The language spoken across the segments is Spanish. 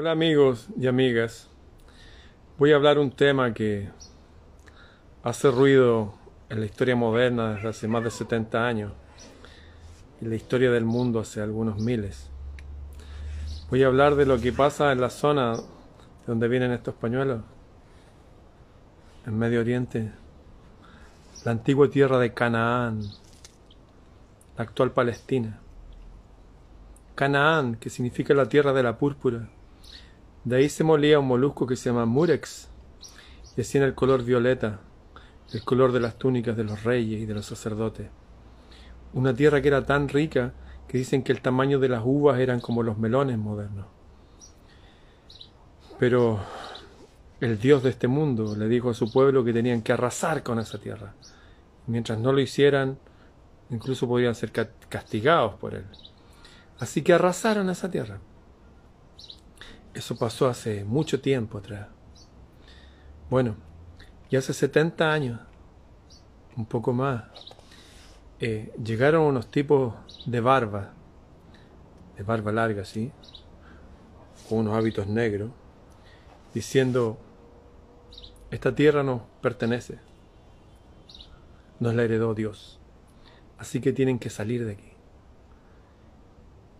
Hola amigos y amigas. Voy a hablar un tema que hace ruido en la historia moderna desde hace más de 70 años y la historia del mundo hace algunos miles. Voy a hablar de lo que pasa en la zona de donde vienen estos pañuelos, en Medio Oriente, la antigua tierra de Canaán, la actual Palestina. Canaán, que significa la tierra de la púrpura. De ahí se molía un molusco que se llama murex, y así en el color violeta, el color de las túnicas de los reyes y de los sacerdotes. Una tierra que era tan rica que dicen que el tamaño de las uvas eran como los melones modernos. Pero el Dios de este mundo le dijo a su pueblo que tenían que arrasar con esa tierra. Mientras no lo hicieran, incluso podían ser castigados por él. Así que arrasaron esa tierra. Eso pasó hace mucho tiempo atrás. Bueno, y hace 70 años, un poco más, eh, llegaron unos tipos de barba, de barba larga, ¿sí? Con unos hábitos negros, diciendo, esta tierra nos pertenece, nos la heredó Dios, así que tienen que salir de aquí.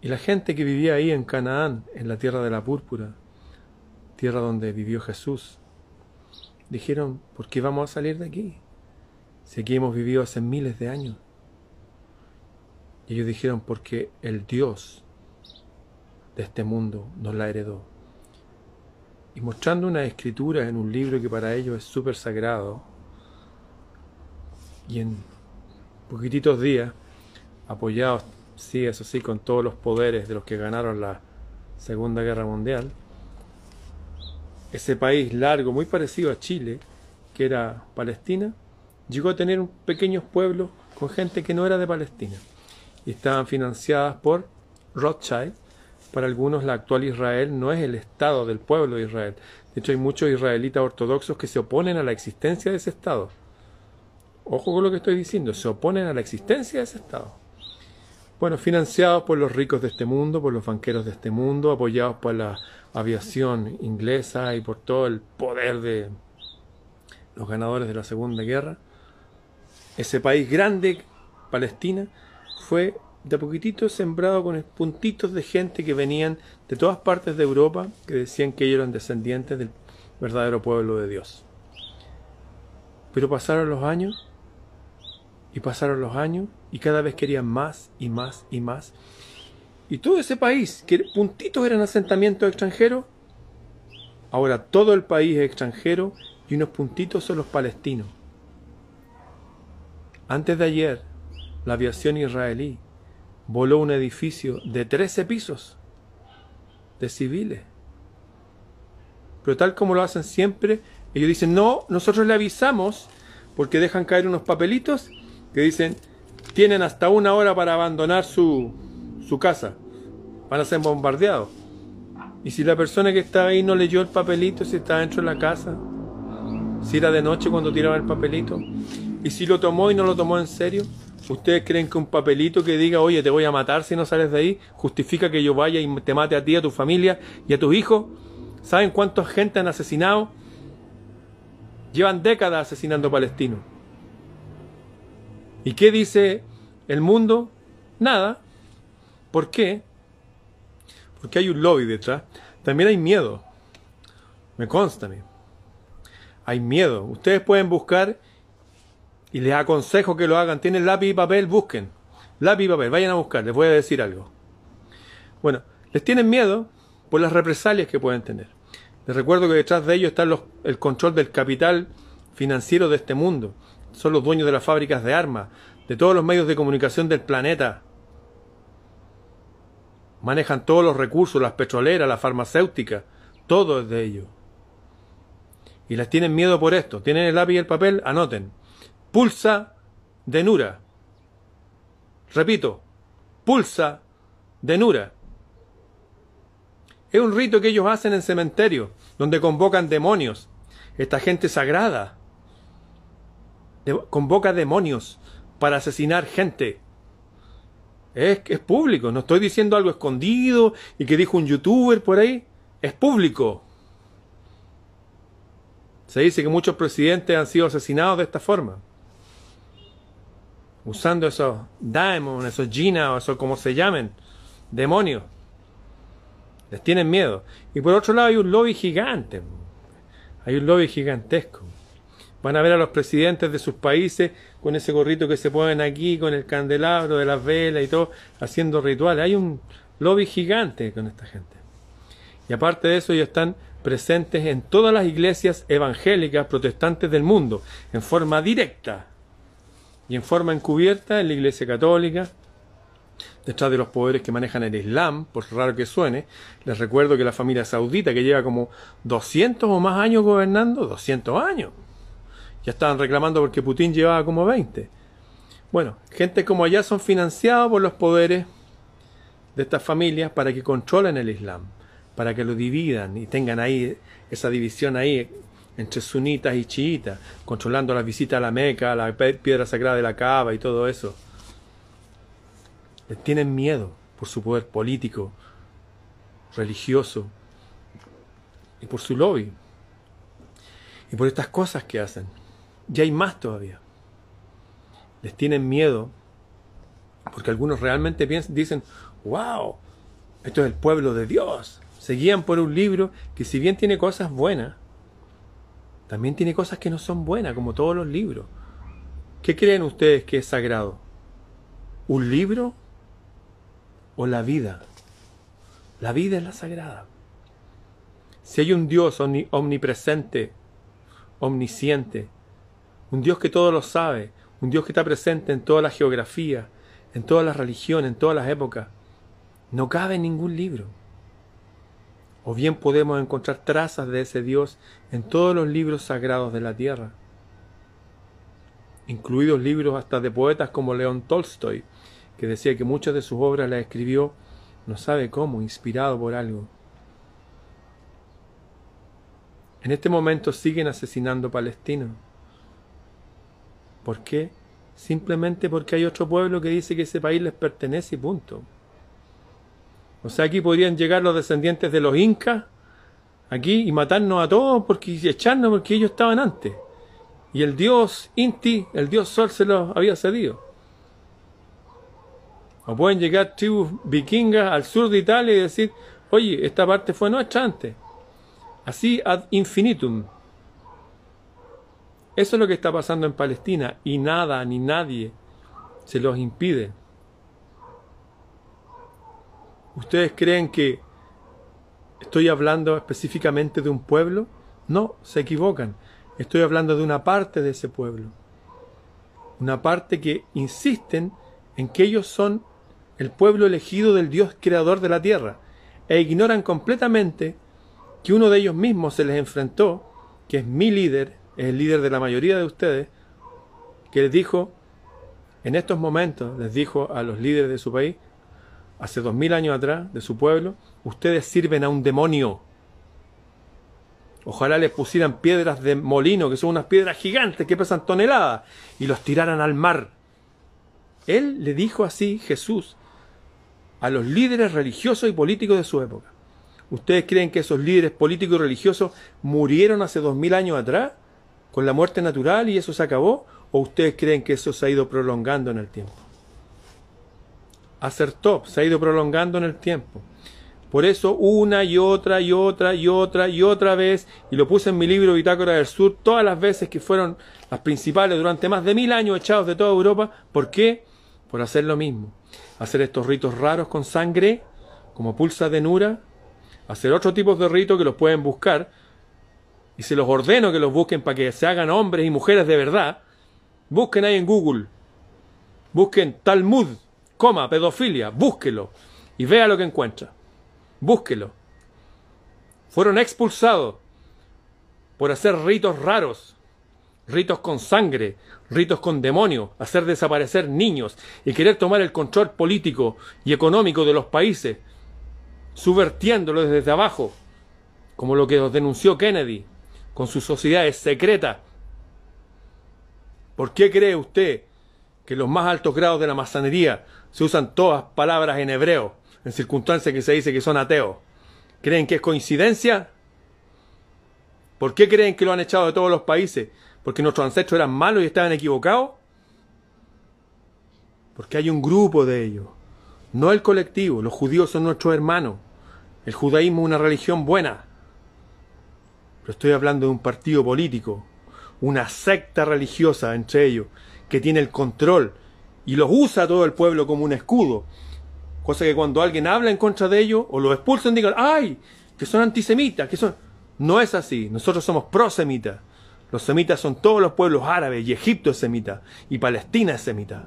Y la gente que vivía ahí en Canaán, en la tierra de la púrpura, tierra donde vivió Jesús, dijeron, ¿por qué vamos a salir de aquí? Si aquí hemos vivido hace miles de años. Y ellos dijeron, porque el Dios de este mundo nos la heredó. Y mostrando una escritura en un libro que para ellos es súper sagrado, y en poquititos días, apoyados, sí, eso sí, con todos los poderes de los que ganaron la Segunda Guerra Mundial, ese país largo, muy parecido a Chile, que era Palestina, llegó a tener pequeños pueblos con gente que no era de Palestina y estaban financiadas por Rothschild. Para algunos la actual Israel no es el Estado del pueblo de Israel. De hecho hay muchos israelitas ortodoxos que se oponen a la existencia de ese Estado. Ojo con lo que estoy diciendo, se oponen a la existencia de ese Estado. Bueno, financiados por los ricos de este mundo, por los banqueros de este mundo, apoyados por la aviación inglesa y por todo el poder de los ganadores de la Segunda Guerra. Ese país grande, Palestina, fue de a poquitito sembrado con puntitos de gente que venían de todas partes de Europa, que decían que ellos eran descendientes del verdadero pueblo de Dios. Pero pasaron los años y pasaron los años y cada vez querían más y más y más. Y todo ese país, que puntitos eran asentamientos extranjeros, ahora todo el país es extranjero y unos puntitos son los palestinos. Antes de ayer, la aviación israelí voló un edificio de 13 pisos de civiles. Pero tal como lo hacen siempre, ellos dicen, no, nosotros le avisamos porque dejan caer unos papelitos que dicen, tienen hasta una hora para abandonar su, su casa. Van a ser bombardeados. Y si la persona que estaba ahí no leyó el papelito, si está dentro de la casa, si era de noche cuando tiraba el papelito, y si lo tomó y no lo tomó en serio, ¿ustedes creen que un papelito que diga, oye, te voy a matar si no sales de ahí, justifica que yo vaya y te mate a ti, a tu familia y a tus hijos? ¿Saben cuánta gente han asesinado? Llevan décadas asesinando palestinos. ¿Y qué dice el mundo? Nada. ¿Por qué? Porque hay un lobby detrás. También hay miedo. Me consta a. Hay miedo. Ustedes pueden buscar y les aconsejo que lo hagan. Tienen lápiz y papel, busquen. Lápiz y papel, vayan a buscar, les voy a decir algo. Bueno, les tienen miedo por las represalias que pueden tener. Les recuerdo que detrás de ellos está el control del capital financiero de este mundo. Son los dueños de las fábricas de armas, de todos los medios de comunicación del planeta. Manejan todos los recursos, las petroleras, las farmacéuticas, todo es de ellos. Y les tienen miedo por esto. ¿Tienen el lápiz y el papel? Anoten. Pulsa de Nura. Repito, pulsa de Nura. Es un rito que ellos hacen en cementerio, donde convocan demonios. Esta gente sagrada convoca demonios para asesinar gente. Es, es público, no estoy diciendo algo escondido y que dijo un youtuber por ahí. es público. Se dice que muchos presidentes han sido asesinados de esta forma. Usando esos daemons, esos jinas o esos como se llamen, demonios. Les tienen miedo. Y por otro lado hay un lobby gigante. Hay un lobby gigantesco. Van a ver a los presidentes de sus países con ese gorrito que se ponen aquí, con el candelabro de las velas y todo, haciendo rituales. Hay un lobby gigante con esta gente. Y aparte de eso, ellos están presentes en todas las iglesias evangélicas protestantes del mundo, en forma directa y en forma encubierta en la iglesia católica, detrás de los poderes que manejan el Islam, por raro que suene. Les recuerdo que la familia saudita, que lleva como 200 o más años gobernando, 200 años, ya estaban reclamando porque Putin llevaba como 20. Bueno, gente como allá son financiados por los poderes de estas familias para que controlen el Islam, para que lo dividan y tengan ahí esa división ahí entre sunitas y chiitas, controlando las visitas a la Meca, la piedra sagrada de la Kaaba y todo eso. Les tienen miedo por su poder político, religioso y por su lobby y por estas cosas que hacen. Y hay más todavía. Les tienen miedo porque algunos realmente piensan, dicen, wow, esto es el pueblo de Dios. Se guían por un libro que si bien tiene cosas buenas, también tiene cosas que no son buenas, como todos los libros. ¿Qué creen ustedes que es sagrado? ¿Un libro o la vida? La vida es la sagrada. Si hay un Dios omnipresente, omnisciente, un Dios que todo lo sabe, un Dios que está presente en toda la geografía, en todas las religiones, en todas las épocas, no cabe en ningún libro. O bien podemos encontrar trazas de ese Dios en todos los libros sagrados de la tierra, incluidos libros hasta de poetas como León Tolstoy, que decía que muchas de sus obras las escribió no sabe cómo, inspirado por algo. En este momento siguen asesinando palestinos. ¿Por qué? Simplemente porque hay otro pueblo que dice que ese país les pertenece y punto. O sea, aquí podrían llegar los descendientes de los incas, aquí, y matarnos a todos porque, y echarnos porque ellos estaban antes. Y el dios Inti, el dios Sol, se los había cedido. O pueden llegar tribus vikingas al sur de Italia y decir, oye, esta parte fue nuestra antes. Así ad infinitum. Eso es lo que está pasando en Palestina y nada ni nadie se los impide. ¿Ustedes creen que estoy hablando específicamente de un pueblo? No, se equivocan. Estoy hablando de una parte de ese pueblo. Una parte que insisten en que ellos son el pueblo elegido del Dios creador de la tierra e ignoran completamente que uno de ellos mismos se les enfrentó, que es mi líder, es el líder de la mayoría de ustedes, que les dijo, en estos momentos, les dijo a los líderes de su país, hace dos mil años atrás, de su pueblo, ustedes sirven a un demonio. Ojalá les pusieran piedras de molino, que son unas piedras gigantes que pesan toneladas, y los tiraran al mar. Él le dijo así, Jesús, a los líderes religiosos y políticos de su época. ¿Ustedes creen que esos líderes políticos y religiosos murieron hace dos mil años atrás con la muerte natural y eso se acabó? ¿O ustedes creen que eso se ha ido prolongando en el tiempo? acertó, se ha ido prolongando en el tiempo. Por eso una y otra y otra y otra y otra vez, y lo puse en mi libro Bitácora del Sur, todas las veces que fueron las principales durante más de mil años echados de toda Europa. ¿Por qué? Por hacer lo mismo. Hacer estos ritos raros con sangre, como pulsa de Nura, hacer otro tipo de ritos que los pueden buscar, y se los ordeno que los busquen para que se hagan hombres y mujeres de verdad. Busquen ahí en Google. Busquen Talmud coma, pedofilia, búsquelo y vea lo que encuentra. Búsquelo. Fueron expulsados por hacer ritos raros, ritos con sangre, ritos con demonios, hacer desaparecer niños y querer tomar el control político y económico de los países, subvertiéndolo desde abajo, como lo que nos denunció Kennedy, con sus sociedades secretas. ¿Por qué cree usted que los más altos grados de la masonería se usan todas palabras en hebreo, en circunstancias que se dice que son ateos. ¿Creen que es coincidencia? ¿Por qué creen que lo han echado de todos los países? ¿Porque nuestros ancestros eran malos y estaban equivocados? Porque hay un grupo de ellos, no el colectivo. Los judíos son nuestros hermanos. El judaísmo es una religión buena. Pero estoy hablando de un partido político, una secta religiosa entre ellos, que tiene el control y los usa todo el pueblo como un escudo. Cosa que cuando alguien habla en contra de ellos o los expulsan digan, ¡ay! que son antisemitas, que son... No es así, nosotros somos prosemitas. Los semitas son todos los pueblos árabes y Egipto es semita y Palestina es semita.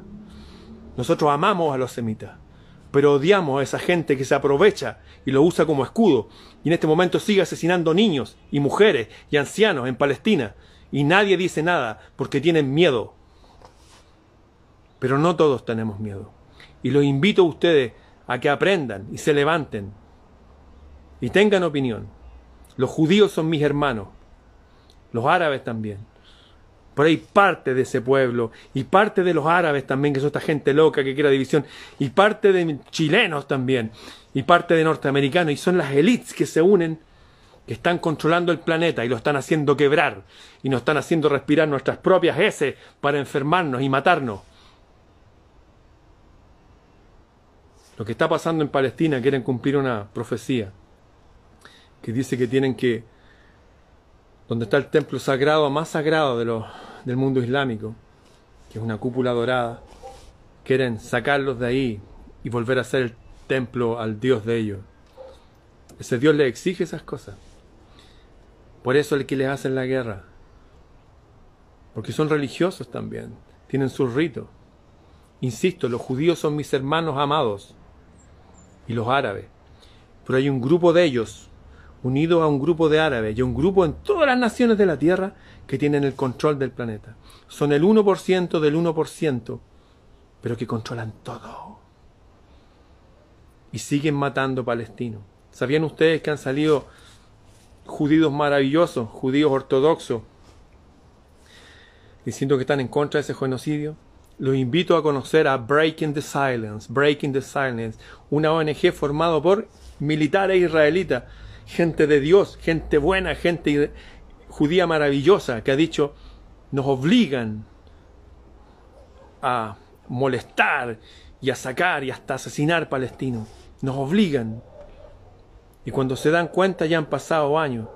Nosotros amamos a los semitas, pero odiamos a esa gente que se aprovecha y lo usa como escudo y en este momento sigue asesinando niños y mujeres y ancianos en Palestina y nadie dice nada porque tienen miedo. Pero no todos tenemos miedo. Y los invito a ustedes a que aprendan y se levanten y tengan opinión. Los judíos son mis hermanos, los árabes también. Por ahí parte de ese pueblo y parte de los árabes también, que son esta gente loca que quiera división, y parte de chilenos también, y parte de norteamericanos, y son las élites que se unen, que están controlando el planeta y lo están haciendo quebrar, y nos están haciendo respirar nuestras propias heces para enfermarnos y matarnos. Lo que está pasando en Palestina, quieren cumplir una profecía que dice que tienen que, donde está el templo sagrado, más sagrado de los, del mundo islámico, que es una cúpula dorada, quieren sacarlos de ahí y volver a ser el templo al Dios de ellos. Ese Dios les exige esas cosas. Por eso el que les hacen la guerra. Porque son religiosos también, tienen sus ritos. Insisto, los judíos son mis hermanos amados y los árabes. Pero hay un grupo de ellos, unido a un grupo de árabes y a un grupo en todas las naciones de la Tierra que tienen el control del planeta. Son el 1% del 1%, pero que controlan todo. Y siguen matando palestinos. ¿Sabían ustedes que han salido judíos maravillosos, judíos ortodoxos, diciendo que están en contra de ese genocidio? los invito a conocer a Breaking the Silence, Breaking the Silence, una ONG formada por militares israelitas, gente de Dios, gente buena, gente judía maravillosa, que ha dicho, nos obligan a molestar y a sacar y hasta asesinar palestinos. Nos obligan. Y cuando se dan cuenta ya han pasado años.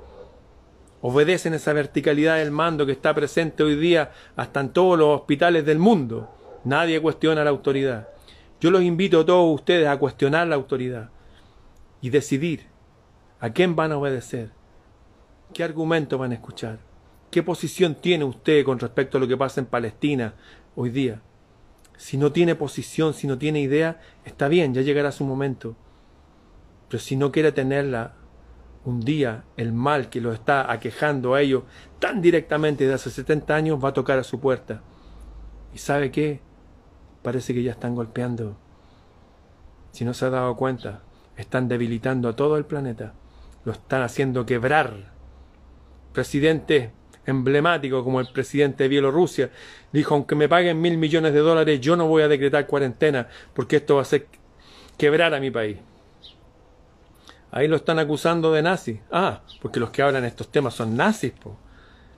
Obedecen esa verticalidad del mando que está presente hoy día hasta en todos los hospitales del mundo. Nadie cuestiona la autoridad. Yo los invito a todos ustedes a cuestionar la autoridad y decidir a quién van a obedecer, qué argumento van a escuchar, qué posición tiene usted con respecto a lo que pasa en Palestina hoy día. Si no tiene posición, si no tiene idea, está bien, ya llegará su momento. Pero si no quiere tenerla, un día el mal que lo está aquejando a ellos tan directamente de hace 70 años va a tocar a su puerta. ¿Y sabe qué? parece que ya están golpeando. Si no se ha dado cuenta, están debilitando a todo el planeta. Lo están haciendo quebrar. Presidente emblemático como el presidente de Bielorrusia dijo, aunque me paguen mil millones de dólares, yo no voy a decretar cuarentena porque esto va a hacer quebrar a mi país. Ahí lo están acusando de nazi. Ah, porque los que hablan estos temas son nazis.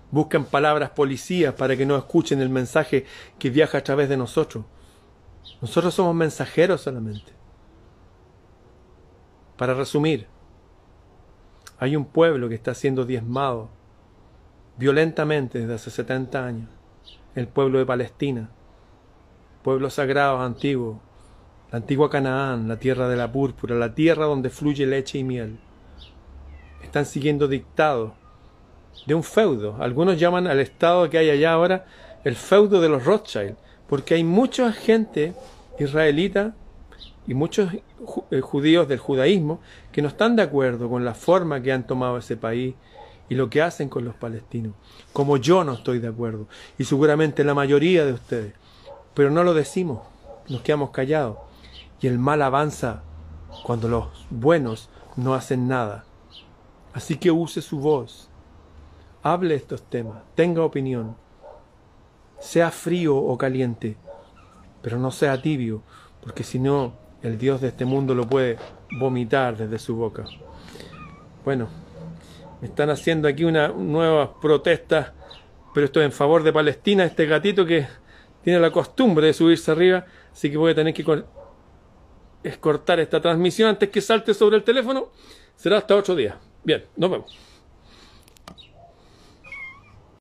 Buscan palabras policías para que no escuchen el mensaje que viaja a través de nosotros. Nosotros somos mensajeros solamente. Para resumir, hay un pueblo que está siendo diezmado violentamente desde hace 70 años, el pueblo de Palestina, pueblo sagrado antiguo, la antigua Canaán, la tierra de la púrpura, la tierra donde fluye leche y miel. Están siguiendo dictados de un feudo. Algunos llaman al estado que hay allá ahora el feudo de los Rothschild, porque hay mucha gente israelita y muchos eh, judíos del judaísmo que no están de acuerdo con la forma que han tomado ese país y lo que hacen con los palestinos, como yo no estoy de acuerdo, y seguramente la mayoría de ustedes, pero no lo decimos, nos quedamos callados, y el mal avanza cuando los buenos no hacen nada. Así que use su voz, hable estos temas, tenga opinión, sea frío o caliente, pero no sea tibio, porque si no, el Dios de este mundo lo puede vomitar desde su boca. Bueno, me están haciendo aquí una nueva protesta, pero esto es en favor de Palestina, este gatito que tiene la costumbre de subirse arriba, así que voy a tener que cortar esta transmisión antes que salte sobre el teléfono. Será hasta otro día. Bien, nos vemos.